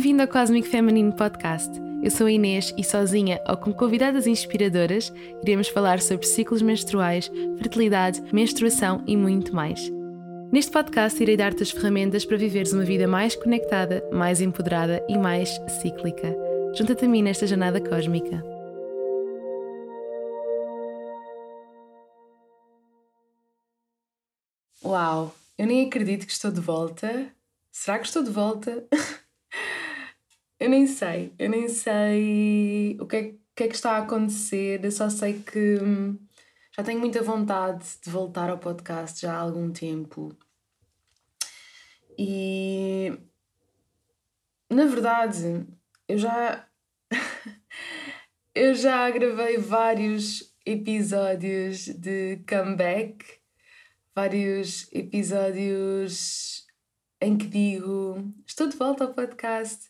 Bem-vindo ao Cosmic Feminine Podcast. Eu sou a Inês e sozinha ou com convidadas inspiradoras iremos falar sobre ciclos menstruais, fertilidade, menstruação e muito mais. Neste podcast irei dar-te as ferramentas para viveres uma vida mais conectada, mais empoderada e mais cíclica. Junta-te a mim nesta jornada cósmica. Uau! Eu nem acredito que estou de volta. Será que estou de volta? eu nem sei. Eu nem sei o que é, que, é que está a acontecer. Eu só sei que hum, já tenho muita vontade de voltar ao podcast já há algum tempo. E na verdade, eu já eu já gravei vários episódios de comeback, vários episódios em que digo estou de volta ao podcast,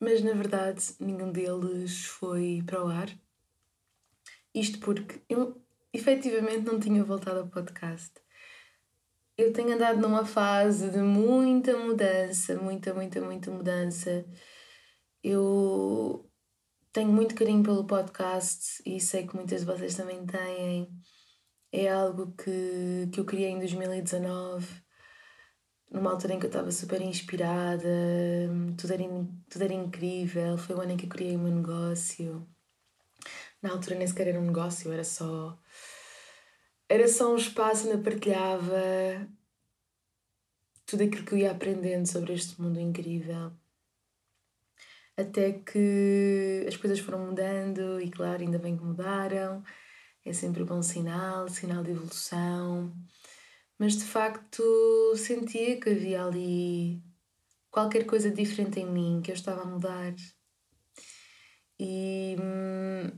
mas na verdade nenhum deles foi para o ar. Isto porque eu efetivamente não tinha voltado ao podcast. Eu tenho andado numa fase de muita mudança, muita, muita, muita mudança. Eu tenho muito carinho pelo podcast e sei que muitas de vocês também têm. É algo que, que eu criei em 2019 numa altura em que eu estava super inspirada, tudo era, tudo era incrível. Foi o ano em que eu criei o meu negócio. Na altura nem sequer era um negócio, era só. Era só um espaço onde eu partilhava tudo aquilo que eu ia aprendendo sobre este mundo incrível. Até que as coisas foram mudando e, claro, ainda bem que mudaram. É sempre um bom sinal, sinal de evolução mas de facto sentia que havia ali qualquer coisa diferente em mim, que eu estava a mudar. E hum,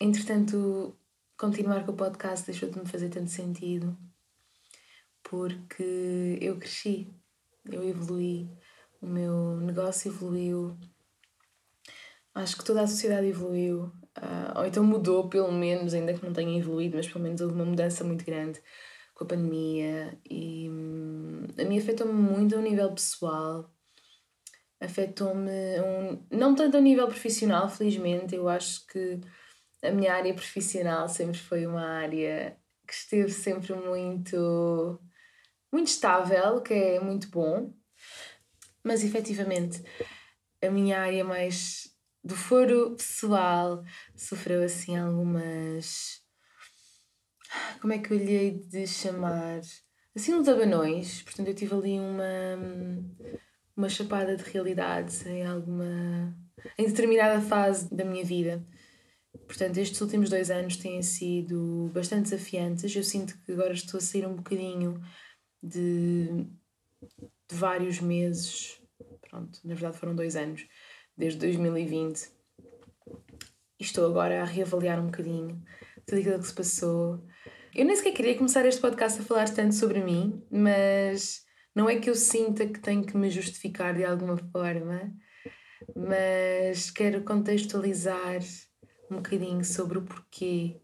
entretanto, continuar com o podcast deixou de me fazer tanto sentido porque eu cresci, eu evolui, o meu negócio evoluiu, acho que toda a sociedade evoluiu, uh, ou então mudou, pelo menos, ainda que não tenha evoluído, mas pelo menos houve uma mudança muito grande com a pandemia e hum, a mim afetou-me muito a um nível pessoal, afetou-me um, não tanto a nível profissional, felizmente, eu acho que a minha área profissional sempre foi uma área que esteve sempre muito muito estável, que é muito bom, mas efetivamente a minha área mais do foro pessoal sofreu assim algumas como é que eu lhe hei de chamar? Assim, uns abanões. Portanto, eu tive ali uma, uma chapada de realidade em alguma. em determinada fase da minha vida. Portanto, estes últimos dois anos têm sido bastante desafiantes. Eu sinto que agora estou a sair um bocadinho de, de vários meses. Pronto, na verdade foram dois anos, desde 2020. E estou agora a reavaliar um bocadinho tudo aquilo que se passou eu nem sequer queria começar este podcast a falar tanto sobre mim, mas não é que eu sinta que tenho que me justificar de alguma forma, mas quero contextualizar um bocadinho sobre o porquê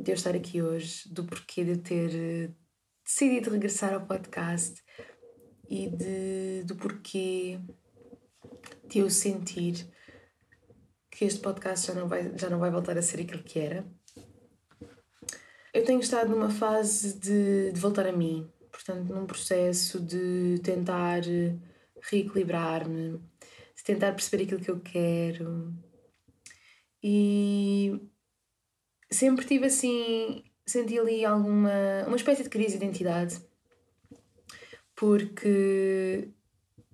de eu estar aqui hoje, do porquê de eu ter eh, decidido regressar ao podcast e de, do porquê de eu sentir que este podcast já não vai, já não vai voltar a ser aquilo que era eu tenho estado numa fase de, de voltar a mim, portanto, num processo de tentar reequilibrar-me, de tentar perceber aquilo que eu quero. E sempre tive assim, senti ali alguma, uma espécie de crise de identidade, porque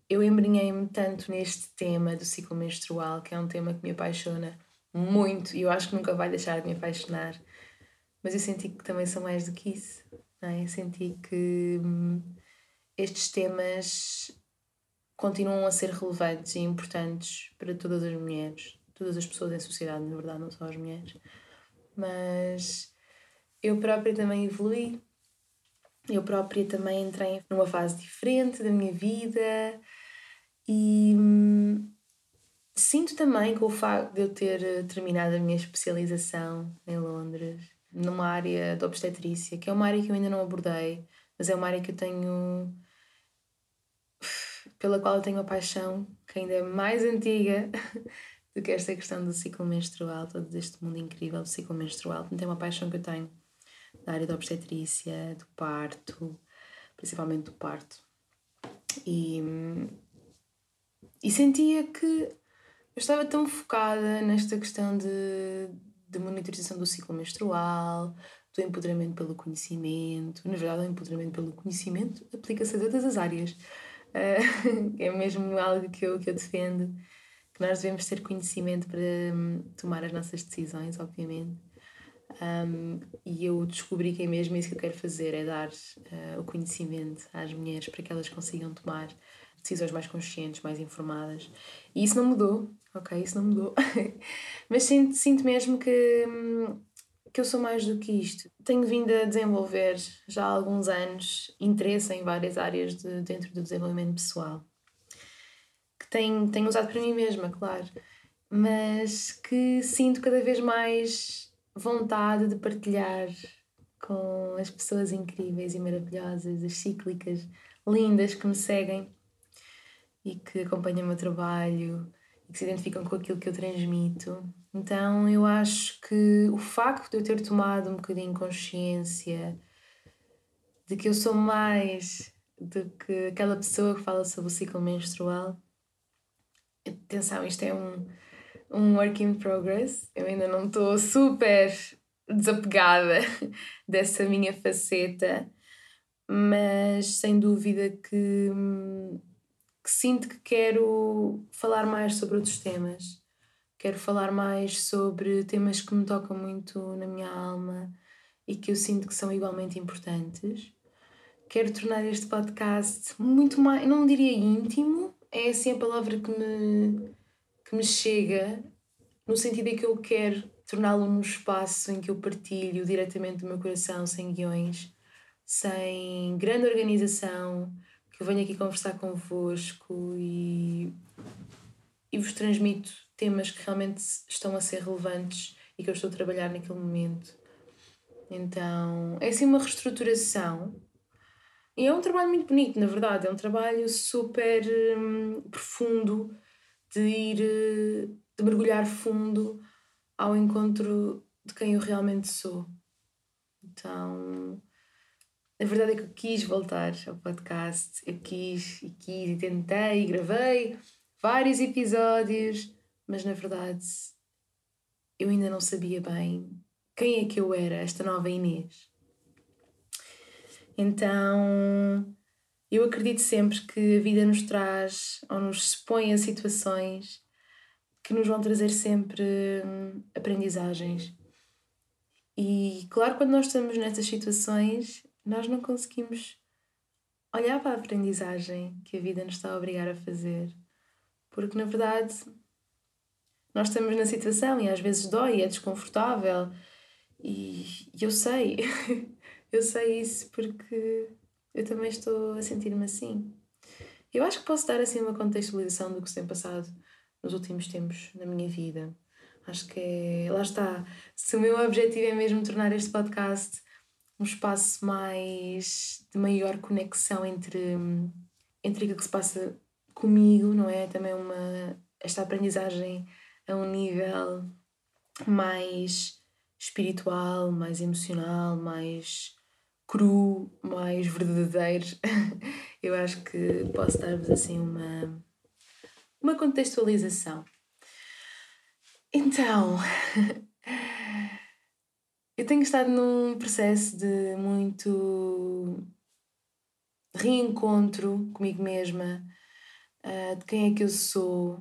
eu embrenhei-me tanto neste tema do ciclo menstrual, que é um tema que me apaixona muito e eu acho que nunca vai deixar de me apaixonar mas eu senti que também são mais do que isso. Não é? Senti que hum, estes temas continuam a ser relevantes e importantes para todas as mulheres, todas as pessoas em sociedade, na verdade, não só as mulheres. Mas eu própria também evolui, eu própria também entrei numa fase diferente da minha vida e hum, sinto também com o facto de eu ter terminado a minha especialização em Londres numa área de obstetrícia, que é uma área que eu ainda não abordei, mas é uma área que eu tenho pela qual eu tenho uma paixão que ainda é mais antiga do que esta questão do ciclo menstrual, todo este mundo incrível do ciclo menstrual. Então, é uma paixão que eu tenho da área da obstetrícia, do parto, principalmente do parto. E, e sentia que eu estava tão focada nesta questão de, de monitorização do ciclo menstrual, do empoderamento pelo conhecimento. Na verdade, o empoderamento pelo conhecimento aplica-se a todas as áreas. Uh, é mesmo algo que eu, que eu defendo, que nós devemos ter conhecimento para um, tomar as nossas decisões, obviamente. Um, e eu descobri que é mesmo isso que eu quero fazer, é dar uh, o conhecimento às mulheres para que elas consigam tomar decisões mais conscientes, mais informadas. E isso não mudou, ok? Isso não mudou. Mas sinto, sinto mesmo que, hum, que eu sou mais do que isto. Tenho vindo a desenvolver já há alguns anos interesse em várias áreas de, dentro do desenvolvimento pessoal. Que tenho, tenho usado para mim mesma, claro. Mas que sinto cada vez mais vontade de partilhar com as pessoas incríveis e maravilhosas, as cíclicas lindas que me seguem e que acompanham o meu trabalho e que se identificam com aquilo que eu transmito. Então eu acho que o facto de eu ter tomado um bocadinho consciência de que eu sou mais do que aquela pessoa que fala sobre o ciclo menstrual. Atenção, isto é um, um work in progress. Eu ainda não estou super desapegada dessa minha faceta, mas sem dúvida que hum, que sinto que quero falar mais sobre outros temas. Quero falar mais sobre temas que me tocam muito na minha alma e que eu sinto que são igualmente importantes. Quero tornar este podcast muito mais, não diria íntimo, é assim a palavra que me, que me chega, no sentido em que eu quero torná-lo num espaço em que eu partilho diretamente do meu coração, sem guiões, sem grande organização, eu venho aqui conversar convosco e, e vos transmito temas que realmente estão a ser relevantes e que eu estou a trabalhar naquele momento. Então, é assim uma reestruturação. E é um trabalho muito bonito, na verdade. É um trabalho super hum, profundo de ir, de mergulhar fundo ao encontro de quem eu realmente sou. Então, a verdade é que eu quis voltar ao podcast, eu quis e quis e tentei e gravei vários episódios, mas na verdade eu ainda não sabia bem quem é que eu era, esta nova Inês. Então eu acredito sempre que a vida nos traz ou nos expõe a situações que nos vão trazer sempre hum, aprendizagens. E claro, quando nós estamos nessas situações, nós não conseguimos olhar para a aprendizagem que a vida nos está a obrigar a fazer. Porque, na verdade, nós estamos na situação e às vezes dói, é desconfortável. E eu sei, eu sei isso porque eu também estou a sentir-me assim. Eu acho que posso dar assim uma contextualização do que se tem passado nos últimos tempos na minha vida. Acho que é, lá está. Se o meu objetivo é mesmo tornar este podcast um espaço mais de maior conexão entre, entre aquilo que se passa comigo, não é? Também uma, esta aprendizagem a um nível mais espiritual, mais emocional, mais cru, mais verdadeiro. Eu acho que posso dar-vos assim uma, uma contextualização. Então, Eu tenho estado num processo de muito reencontro comigo mesma, uh, de quem é que eu sou,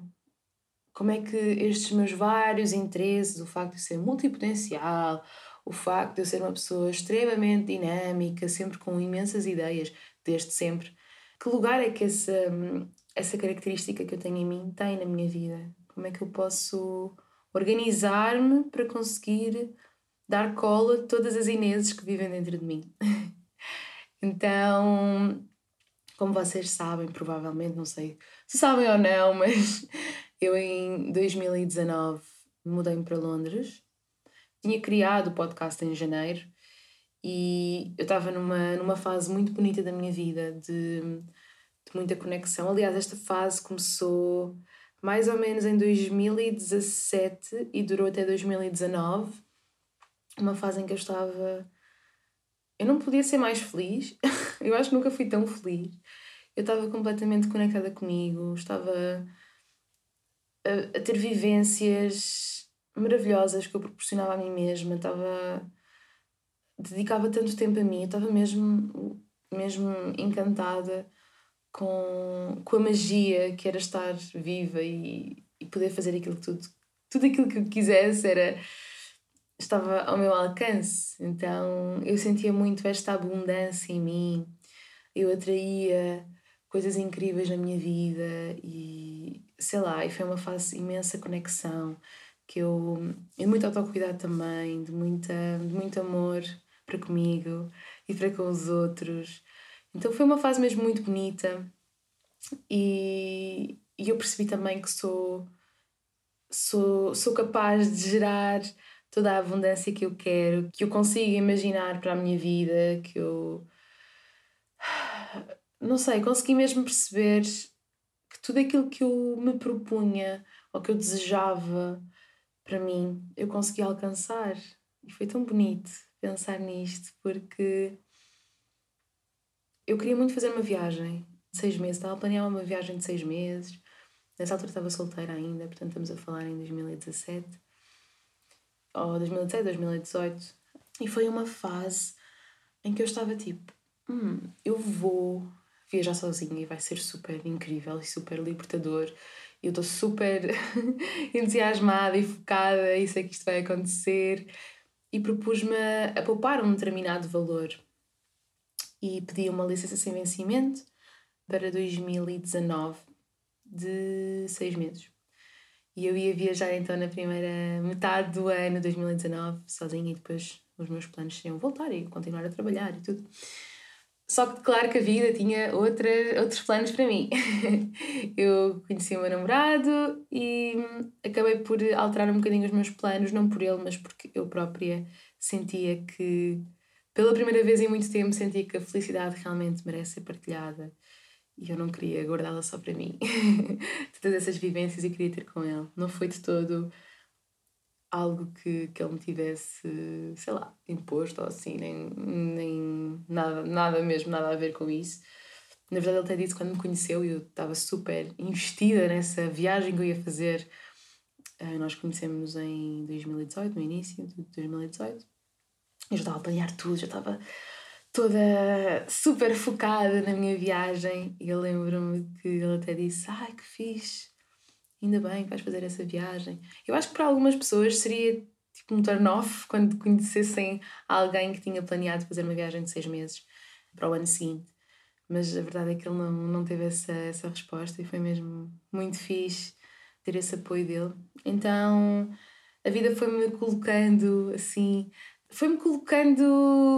como é que estes meus vários interesses, o facto de ser multipotencial, o facto de eu ser uma pessoa extremamente dinâmica, sempre com imensas ideias, desde sempre, que lugar é que essa, essa característica que eu tenho em mim tem na minha vida? Como é que eu posso organizar-me para conseguir dar cola a todas as Ineses que vivem dentro de mim. então, como vocês sabem, provavelmente, não sei se sabem ou não, mas eu em 2019 mudei-me para Londres. Tinha criado o podcast em janeiro e eu estava numa, numa fase muito bonita da minha vida de de muita conexão. Aliás, esta fase começou mais ou menos em 2017 e durou até 2019. Uma fase em que eu estava. Eu não podia ser mais feliz. eu acho que nunca fui tão feliz. Eu estava completamente conectada comigo, estava a, a ter vivências maravilhosas que eu proporcionava a mim mesma, estava dedicava tanto tempo a mim, eu estava mesmo mesmo encantada com, com a magia que era estar viva e, e poder fazer aquilo tudo. Tudo aquilo que eu quisesse era estava ao meu alcance. Então eu sentia muito esta abundância em mim. Eu atraía coisas incríveis na minha vida e sei lá, e foi uma fase imensa conexão que eu e muito autocuidado também, de muita de muito amor para comigo e para com os outros. Então foi uma fase mesmo muito bonita e, e eu percebi também que sou, sou, sou capaz de gerar toda a abundância que eu quero, que eu consigo imaginar para a minha vida, que eu. Não sei, consegui mesmo perceber que tudo aquilo que eu me propunha ou que eu desejava para mim, eu consegui alcançar. E foi tão bonito pensar nisto, porque eu queria muito fazer uma viagem de seis meses, estava a planear uma viagem de seis meses. Nessa altura estava solteira ainda, portanto estamos a falar em 2017, ou 2017, 2018. E foi uma fase em que eu estava tipo, hum, eu vou viajar sozinha e vai ser super incrível e super libertador. Eu estou super entusiasmada e focada e sei que isto vai acontecer. E propus-me a poupar um determinado valor. E pedi uma licença sem vencimento para 2019, de seis meses. E eu ia viajar então na primeira metade do ano 2019, sozinha, e depois os meus planos seriam voltar e continuar a trabalhar e tudo. Só que, claro que a vida tinha outra, outros planos para mim. eu conheci o meu namorado e acabei por alterar um bocadinho os meus planos, não por ele, mas porque eu própria sentia que, pela primeira vez em muito tempo, sentia que a felicidade realmente merece ser partilhada e eu não queria guardá-la só para mim. Todas essas vivências eu queria ter com ele. Não foi de todo algo que, que ele me tivesse, sei lá, imposto ou assim, nem, nem nada, nada mesmo, nada a ver com isso. Na verdade, ele até disse quando me conheceu e eu estava super investida nessa viagem que eu ia fazer. Uh, nós conhecemos em 2018, no início de 2018. Eu já estava a planear tudo, já estava toda super focada na minha viagem e eu lembro-me que ele até disse: Ai que fixe, ainda bem que vais fazer essa viagem. Eu acho que para algumas pessoas seria tipo um turn-off quando conhecessem alguém que tinha planeado fazer uma viagem de seis meses para o ano seguinte. Mas a verdade é que ele não, não teve essa, essa resposta e foi mesmo muito fixe ter esse apoio dele. Então a vida foi-me colocando assim foi-me colocando,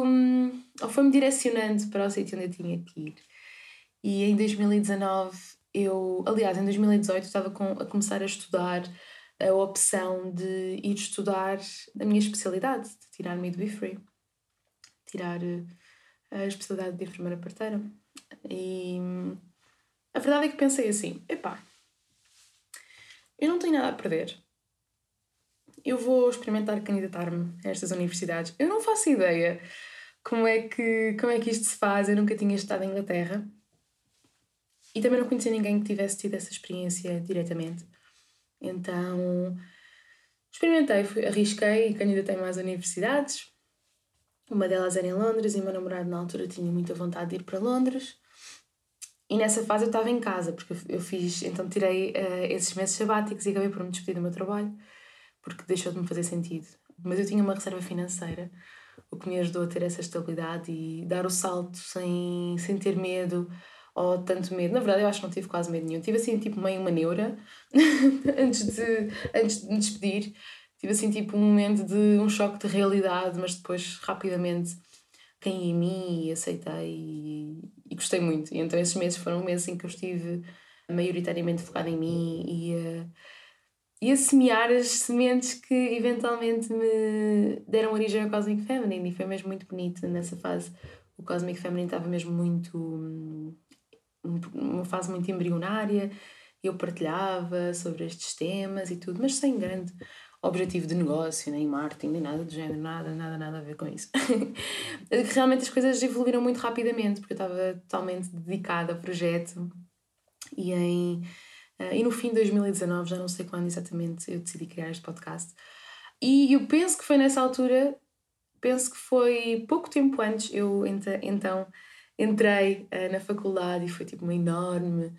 hum, ou foi-me direcionando para o sítio onde eu tinha que ir. E em 2019, eu, aliás, em 2018, estava com, a começar a estudar a opção de ir estudar a minha especialidade, de tirar midwifery, tirar eh, a especialidade de enfermeira parteira. E hum, a verdade é que pensei assim: epá, eu não tenho nada a perder eu vou experimentar candidatar-me a estas universidades. Eu não faço ideia como é que, como é que isto se faz, eu nunca tinha estado em Inglaterra e também não conhecia ninguém que tivesse tido essa experiência diretamente. Então experimentei, fui, arrisquei e candidatei-me às universidades. Uma delas era em Londres e meu namorado na altura tinha muita vontade de ir para Londres. E nessa fase eu estava em casa, porque eu fiz, então tirei uh, esses meses sabáticos e acabei por me despedir do meu trabalho porque deixou de me fazer sentido. Mas eu tinha uma reserva financeira, o que me ajudou a ter essa estabilidade e dar o salto sem, sem ter medo ou tanto medo. Na verdade, eu acho que não tive quase medo nenhum. Tive assim, tipo, meio uma neura antes, de, antes de me despedir. Tive assim, tipo, um momento de um choque de realidade, mas depois, rapidamente, caí em mim e aceitei e, e gostei muito. E então, esses meses foram meses em que eu estive maioritariamente focada em mim e. Uh, e a semear as sementes que eventualmente me deram origem ao Cosmic Feminine e foi mesmo muito bonito nessa fase. O Cosmic Feminine estava mesmo muito hum, uma fase muito embrionária, eu partilhava sobre estes temas e tudo, mas sem grande objetivo de negócio, nem marketing, nem nada do género, nada, nada, nada a ver com isso. Realmente as coisas evoluíram muito rapidamente, porque eu estava totalmente dedicada ao projeto e em. Uh, e no fim de 2019, já não sei quando exatamente, eu decidi criar este podcast. E eu penso que foi nessa altura, penso que foi pouco tempo antes, eu então entrei uh, na faculdade e foi tipo uma enorme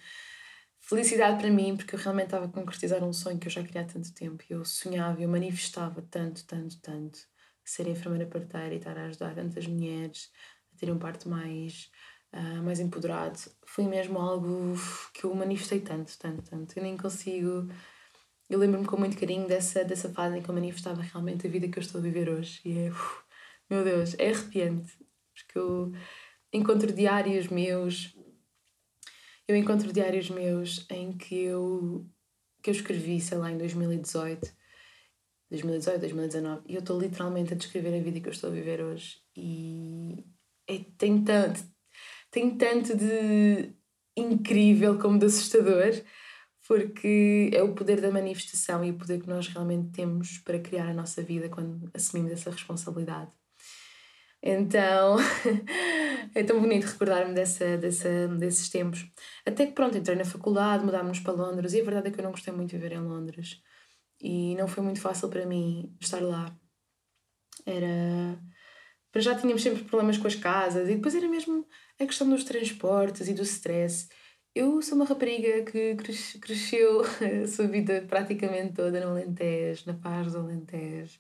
felicidade para mim, porque eu realmente estava a concretizar um sonho que eu já queria há tanto tempo. Eu sonhava, eu manifestava tanto, tanto, tanto ser enfermeira parteira e estar a ajudar tantas mulheres a terem um parto mais, uh, mais empoderado. Foi mesmo algo que eu manifestei tanto, tanto, tanto. Eu nem consigo. Eu lembro-me com muito carinho dessa, dessa fase em que eu manifestava realmente a vida que eu estou a viver hoje. E é. Uf, meu Deus, é arrepiante. Porque eu encontro diários meus eu encontro diários meus em que eu, que eu escrevi, sei lá, em 2018, 2018, 2019, e eu estou literalmente a descrever a vida que eu estou a viver hoje. E é, tem tanto, tem tanto de incrível como de assustador, porque é o poder da manifestação e o poder que nós realmente temos para criar a nossa vida quando assumimos essa responsabilidade. Então, é tão bonito recordar-me dessa, dessa, desses tempos. Até que pronto, entrei na faculdade, mudámos para Londres e a verdade é que eu não gostei muito de viver em Londres. E não foi muito fácil para mim estar lá. Era. Para já tínhamos sempre problemas com as casas e depois era mesmo a questão dos transportes e do stress. Eu sou uma rapariga que cresceu a sua vida praticamente toda no Alentejo, na Paz do Alentejo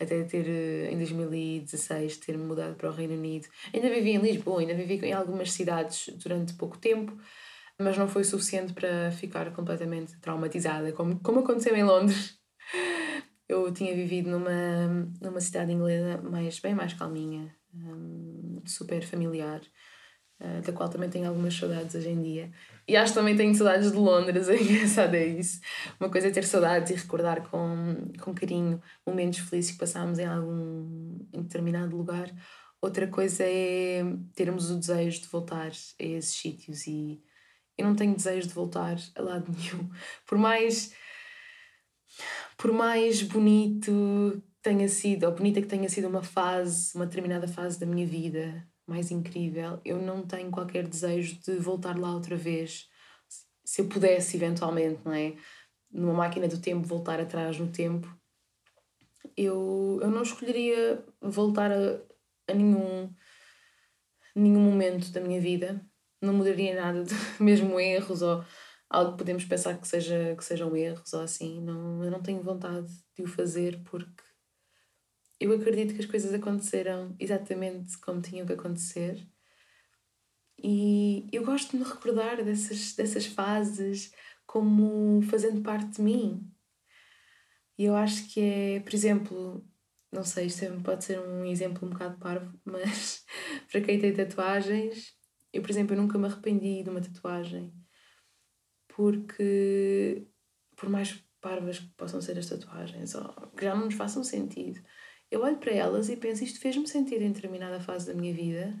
até ter, eh, em 2016, ter mudado para o Reino Unido. Ainda vivi em Lisboa, ainda vivi em algumas cidades durante pouco tempo, mas não foi suficiente para ficar completamente traumatizada, como, como aconteceu em Londres. Eu tinha vivido numa, numa cidade inglesa mais, bem mais calminha, um, super familiar, uh, da qual também tenho algumas saudades hoje em dia. E acho que também tenho saudades de Londres, é engraçado é isso. Uma coisa é ter saudades e recordar com, com carinho momentos felizes que passámos em algum em determinado lugar. Outra coisa é termos o desejo de voltar a esses sítios e eu não tenho desejo de voltar a lado nenhum. Por mais por mais bonito tenha sido, ou bonita que tenha sido uma fase, uma determinada fase da minha vida, mais incrível. Eu não tenho qualquer desejo de voltar lá outra vez. Se eu pudesse, eventualmente, não é? Numa máquina do tempo, voltar atrás no tempo, eu, eu não escolheria voltar a, a nenhum, nenhum momento da minha vida. Não mudaria nada, de, mesmo erros ou algo que podemos pensar que, seja, que sejam erros ou assim. Não, eu não tenho vontade de o fazer porque eu acredito que as coisas aconteceram exatamente como tinham que acontecer. E eu gosto de me recordar dessas, dessas fases como fazendo parte de mim. E eu acho que é, por exemplo, não sei, isto é, pode ser um exemplo um bocado parvo, mas para quem tem tatuagens, eu, por exemplo, eu nunca me arrependi de uma tatuagem porque, por mais parvas que possam ser as tatuagens, ou que já não nos façam sentido, eu olho para elas e penso, isto fez-me sentir em determinada fase da minha vida,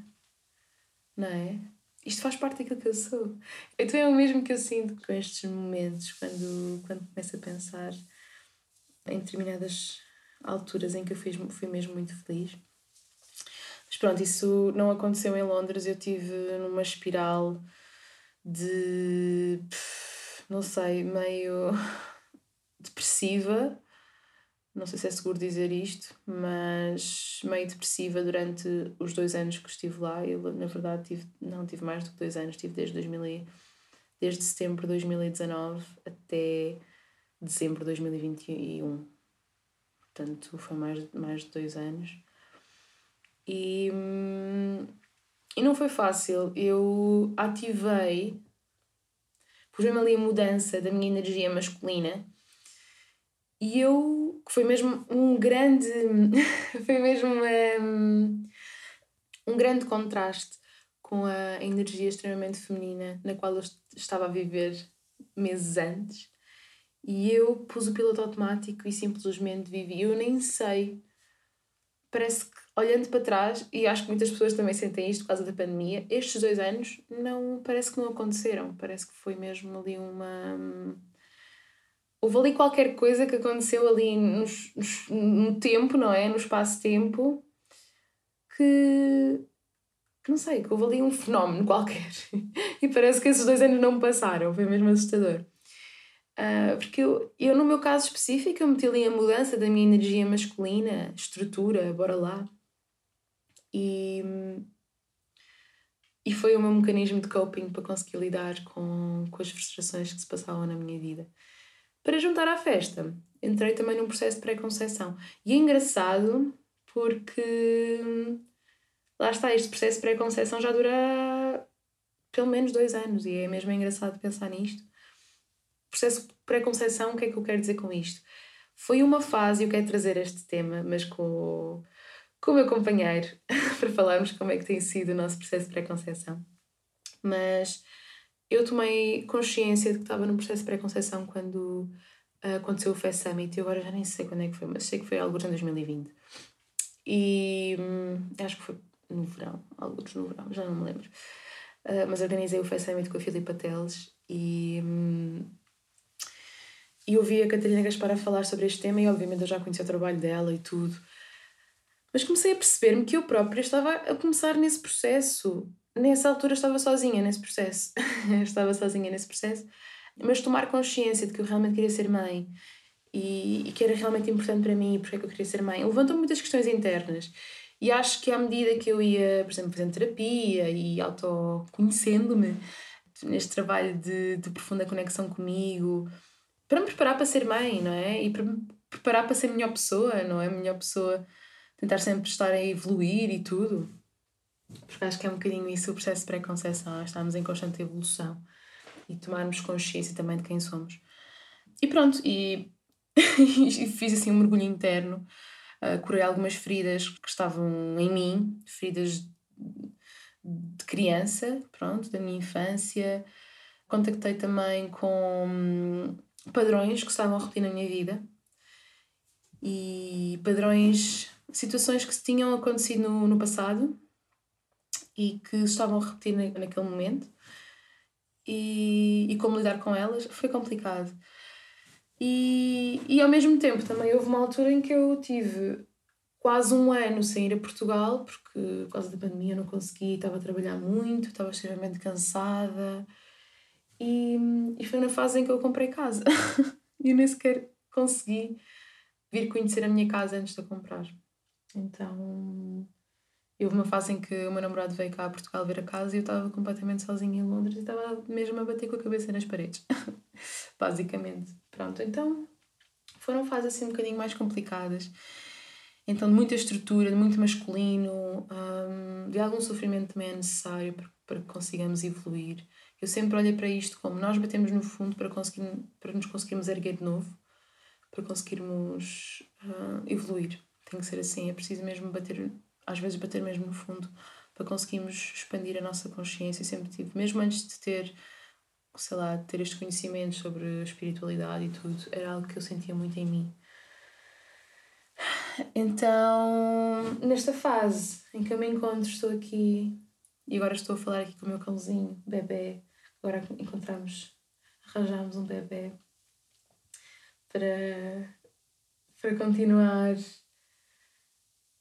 não é? Isto faz parte daquilo que eu sou. Então é o mesmo que eu sinto com estes momentos, quando, quando começo a pensar em determinadas alturas em que eu fui mesmo muito feliz. Mas pronto, isso não aconteceu em Londres, eu tive numa espiral de. não sei, meio depressiva não sei se é seguro dizer isto, mas meio depressiva durante os dois anos que estive lá. Eu, na verdade, tive, não tive mais do que dois anos, tive desde, 2000, desde setembro de 2019 até dezembro de 2021. Portanto, foi mais, mais de dois anos. E, e não foi fácil. Eu ativei, pus-me ali a mudança da minha energia masculina e eu, que foi mesmo um grande, foi mesmo um, grande contraste com a energia extremamente feminina na qual eu estava a viver meses antes. E eu pus o piloto automático e simplesmente vivi. Eu nem sei, parece que olhando para trás, e acho que muitas pessoas também sentem isto por causa da pandemia, estes dois anos não parece que não aconteceram. Parece que foi mesmo ali uma. Houve ali qualquer coisa que aconteceu ali nos, nos, no tempo, não é? No espaço-tempo, que, que não sei, que houve ali um fenómeno qualquer. e parece que esses dois anos não me passaram, foi mesmo assustador. Uh, porque eu, eu, no meu caso específico, eu meti ali a mudança da minha energia masculina, estrutura, bora lá. E, e foi o meu mecanismo de coping para conseguir lidar com, com as frustrações que se passavam na minha vida. Para juntar à festa, entrei também num processo de pré-conceição. E é engraçado porque lá está, este processo de pré-conceição já dura pelo menos dois anos e é mesmo engraçado pensar nisto. Processo de pré-conceição, o que é que eu quero dizer com isto? Foi uma fase, eu quero trazer este tema, mas com com o meu companheiro para falarmos como é que tem sido o nosso processo de pré-conceição. Mas eu tomei consciência de que estava num processo de pré-conceição quando uh, aconteceu o Fest Summit e agora já nem sei quando é que foi, mas sei que foi algo em 2020. E hum, acho que foi no verão, alguns no verão, já não me lembro. Uh, mas organizei o Fest Summit com a Filipa Teles e, hum, e ouvi a Catarina Gaspar a falar sobre este tema e obviamente eu já conhecia o trabalho dela e tudo. Mas comecei a perceber-me que eu própria estava a começar nesse processo. Nessa altura estava sozinha nesse processo. estava sozinha nesse processo. Mas tomar consciência de que eu realmente queria ser mãe e, e que era realmente importante para mim e porque é que eu queria ser mãe levantou muitas questões internas. E acho que à medida que eu ia, por exemplo, fazendo terapia e autoconhecendo-me neste trabalho de, de profunda conexão comigo, para me preparar para ser mãe, não é? E para me preparar para ser melhor pessoa, não é? Melhor pessoa tentar sempre estar a evoluir e tudo. Porque acho que é um bocadinho isso o processo de pré-conceição, estamos em constante evolução e tomarmos consciência também de quem somos. E pronto, e, fiz assim um mergulho interno, uh, curei algumas feridas que estavam em mim, feridas de criança, pronto, da minha infância. Contactei também com hum, padrões que estavam a repetir na minha vida e padrões situações que se tinham acontecido no, no passado e que estavam a repetir na, naquele momento e, e como lidar com elas foi complicado. E, e ao mesmo tempo também houve uma altura em que eu tive quase um ano sem ir a Portugal, porque por causa da pandemia não consegui, estava a trabalhar muito, estava extremamente cansada. E, e foi na fase em que eu comprei casa. e eu nem sequer consegui vir conhecer a minha casa antes de a comprar. Então, houve uma fase em que o meu namorado veio cá a Portugal ver a casa e eu estava completamente sozinha em Londres e estava mesmo a bater com a cabeça nas paredes. Basicamente. Pronto, então foram fases assim um bocadinho mais complicadas. Então, de muita estrutura, de muito masculino, um, de algum sofrimento também é necessário para, para que consigamos evoluir. Eu sempre olhei para isto como nós batemos no fundo para, conseguir, para nos conseguirmos erguer de novo, para conseguirmos uh, evoluir. Tem que ser assim, é preciso mesmo bater, às vezes bater mesmo no fundo para conseguirmos expandir a nossa consciência. sempre tive, mesmo antes de ter, sei lá, de ter este conhecimento sobre a espiritualidade e tudo, era algo que eu sentia muito em mim. Então, nesta fase em que eu me encontro, estou aqui e agora estou a falar aqui com o meu cãozinho, bebê. Agora encontramos, arranjamos um bebê para, para continuar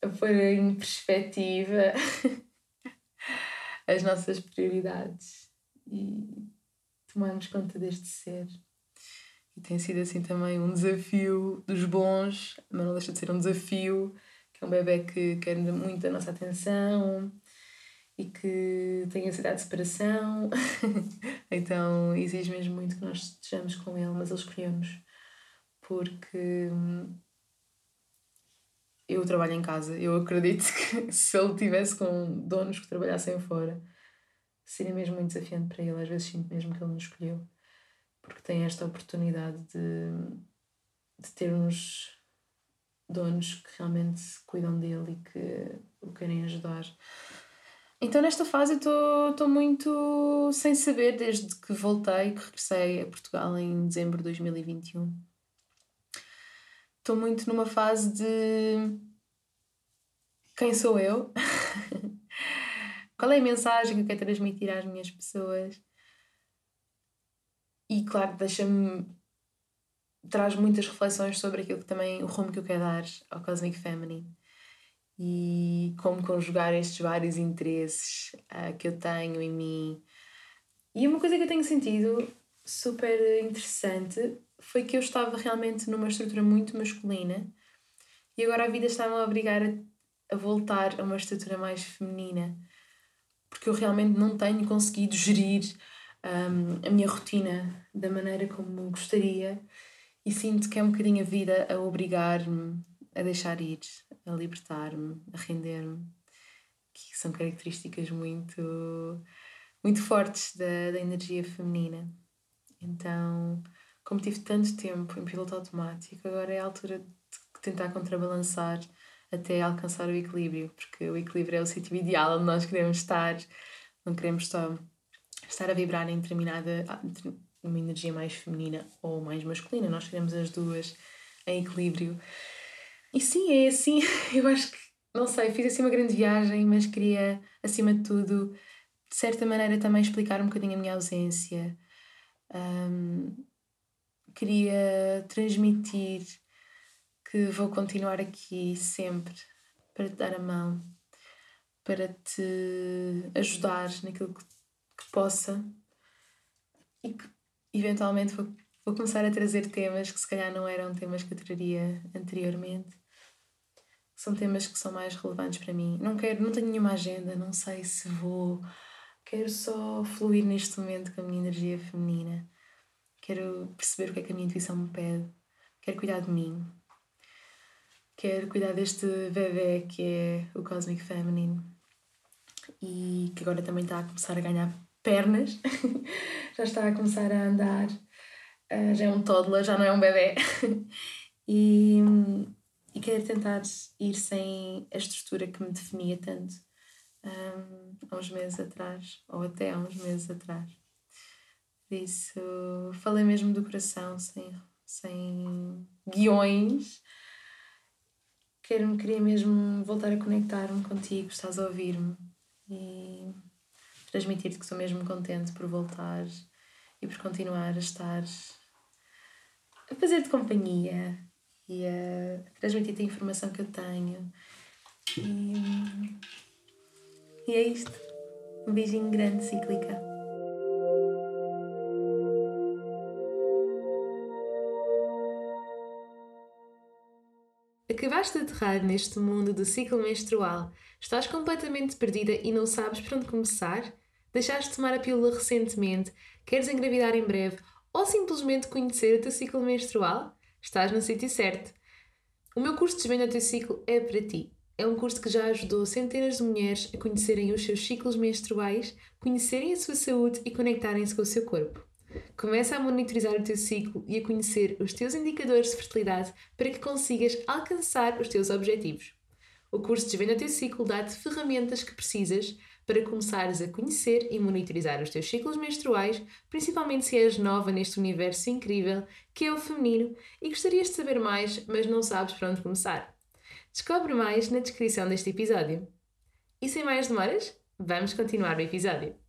a pôr em perspectiva as nossas prioridades e tomarmos conta deste ser. E tem sido assim também um desafio dos bons, mas não deixa de ser um desafio, que é um bebê que quer muito a nossa atenção e que tem ansiedade de separação. então exige mesmo muito que nós estejamos com ele, mas ele escolheu-nos porque hum, eu trabalho em casa. Eu acredito que se ele tivesse com donos que trabalhassem fora, seria mesmo muito desafiante para ele. Às vezes sinto mesmo que ele nos escolheu, porque tem esta oportunidade de, de ter uns donos que realmente cuidam dele e que o querem ajudar. Então, nesta fase, eu estou muito sem saber desde que voltei, que regressei a Portugal em dezembro de 2021 estou muito numa fase de quem sou eu, qual é a mensagem que eu quero transmitir às minhas pessoas. E claro, deixa-me. traz muitas reflexões sobre aquilo que também, o rumo que eu quero dar ao Cosmic Feminine e como conjugar estes vários interesses uh, que eu tenho em mim. E uma coisa que eu tenho sentido super interessante foi que eu estava realmente numa estrutura muito masculina e agora a vida está-me a obrigar a, a voltar a uma estrutura mais feminina porque eu realmente não tenho conseguido gerir um, a minha rotina da maneira como gostaria e sinto que é um bocadinho a vida a obrigar-me a deixar ir, a libertar-me, a render-me, que são características muito, muito fortes da, da energia feminina. Então, como tive tanto tempo em piloto automático, agora é a altura de tentar contrabalançar até alcançar o equilíbrio, porque o equilíbrio é o sítio ideal onde nós queremos estar, não queremos só estar a vibrar em determinada uma energia mais feminina ou mais masculina, nós queremos as duas em equilíbrio. E sim, é assim, eu acho que, não sei, fiz assim uma grande viagem, mas queria, acima de tudo, de certa maneira também explicar um bocadinho a minha ausência. Um, queria transmitir que vou continuar aqui sempre para te dar a mão, para te ajudar naquilo que, que possa e que eventualmente vou, vou começar a trazer temas que se calhar não eram temas que eu traria anteriormente. São temas que são mais relevantes para mim. Não quero, não tenho nenhuma agenda, não sei se vou. Quero só fluir neste momento com a minha energia feminina. Quero perceber o que é que a minha intuição me pede. Quero cuidar de mim, quero cuidar deste bebê que é o Cosmic Feminine e que agora também está a começar a ganhar pernas, já está a começar a andar, uh, já é um toddler, já não é um bebê. e, e quero tentar ir sem a estrutura que me definia tanto um, há uns meses atrás, ou até há uns meses atrás. Por isso, falei mesmo do coração, sem, sem guiões quero, queria mesmo voltar a conectar-me contigo, estás a ouvir-me e transmitir-te que estou mesmo contente por voltar e por continuar a estar a fazer-te companhia e a transmitir-te a informação que eu tenho. E, e é isto. Um beijinho grande, cíclica. Acabaste de aterrar neste mundo do ciclo menstrual. Estás completamente perdida e não sabes por onde começar? Deixaste de tomar a pílula recentemente? Queres engravidar em breve? Ou simplesmente conhecer o teu ciclo menstrual? Estás no sítio certo. O meu curso Desvenda o teu ciclo é para ti. É um curso que já ajudou centenas de mulheres a conhecerem os seus ciclos menstruais, conhecerem a sua saúde e conectarem-se com o seu corpo. Começa a monitorizar o teu ciclo e a conhecer os teus indicadores de fertilidade para que consigas alcançar os teus objetivos. O curso Desvenda o teu ciclo dá-te ferramentas que precisas para começares a conhecer e monitorizar os teus ciclos menstruais, principalmente se és nova neste universo incrível que é o feminino e gostarias de saber mais, mas não sabes para onde começar. Descobre mais na descrição deste episódio. E sem mais demoras, vamos continuar o episódio.